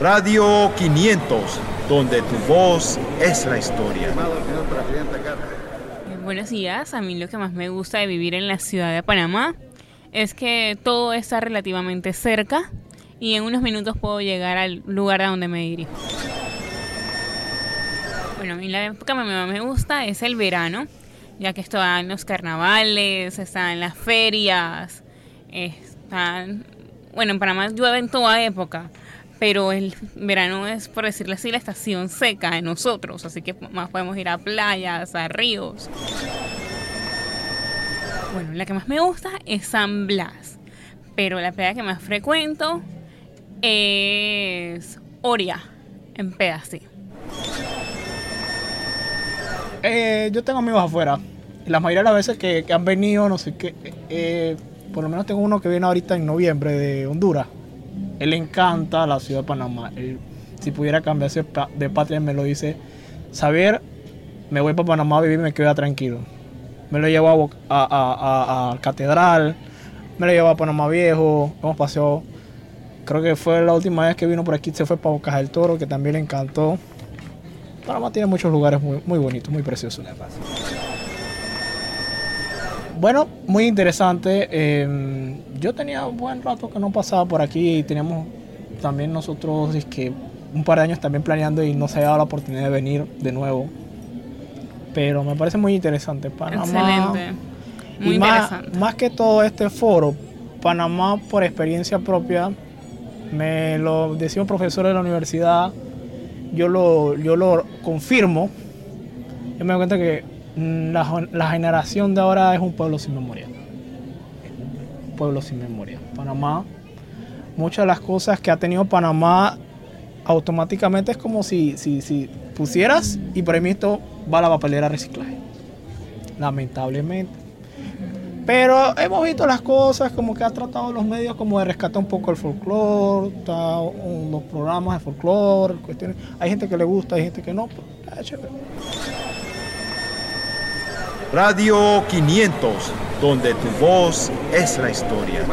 Radio 500, donde tu voz es la historia. Eh, Buenos días, a mí lo que más me gusta de vivir en la ciudad de Panamá es que todo está relativamente cerca y en unos minutos puedo llegar al lugar a donde me dirijo. Bueno, a mí la época que más me gusta es el verano, ya que están los carnavales, están las ferias, están... Bueno, en Panamá llueve en toda época, pero el verano es, por decirlo así, la estación seca de nosotros, así que más podemos ir a playas, a ríos. Bueno, la que más me gusta es San Blas, pero la playa que más frecuento es Oria, en Pedací. Eh, yo tengo amigos afuera. La mayoría de las veces que, que han venido, no sé qué, eh, por lo menos tengo uno que viene ahorita en noviembre de Honduras. Él encanta la ciudad de Panamá. Él, si pudiera cambiarse de patria, me lo dice. Saber, me voy para Panamá a vivir y me quedo tranquilo. Me lo llevo a- a- a Catedral, me lo llevo a Panamá Viejo, hemos paseado. Creo que fue la última vez que vino por aquí, se fue para Bocas del Toro, que también le encantó. Panamá tiene muchos lugares muy, muy bonitos, muy preciosos. Bueno, muy interesante. Eh, yo tenía un buen rato que no pasaba por aquí y teníamos también nosotros es que un par de años también planeando y no se había dado la oportunidad de venir de nuevo. Pero me parece muy interesante. Panamá, Excelente. Muy y más, interesante. más que todo este foro, Panamá por experiencia propia, me lo decía un profesor de la universidad, yo lo, yo lo confirmo, yo me doy cuenta que la, jo- la generación de ahora es un pueblo sin memoria. Un pueblo sin memoria. Panamá, muchas de las cosas que ha tenido Panamá automáticamente es como si, si, si pusieras y mismo va a la papelera de reciclaje. Lamentablemente. Pero hemos visto las cosas como que ha tratado los medios como de rescatar un poco el folclore, los programas de folclore. Hay gente que le gusta, hay gente que no, pero chévere. Radio 500, donde tu voz es la historia.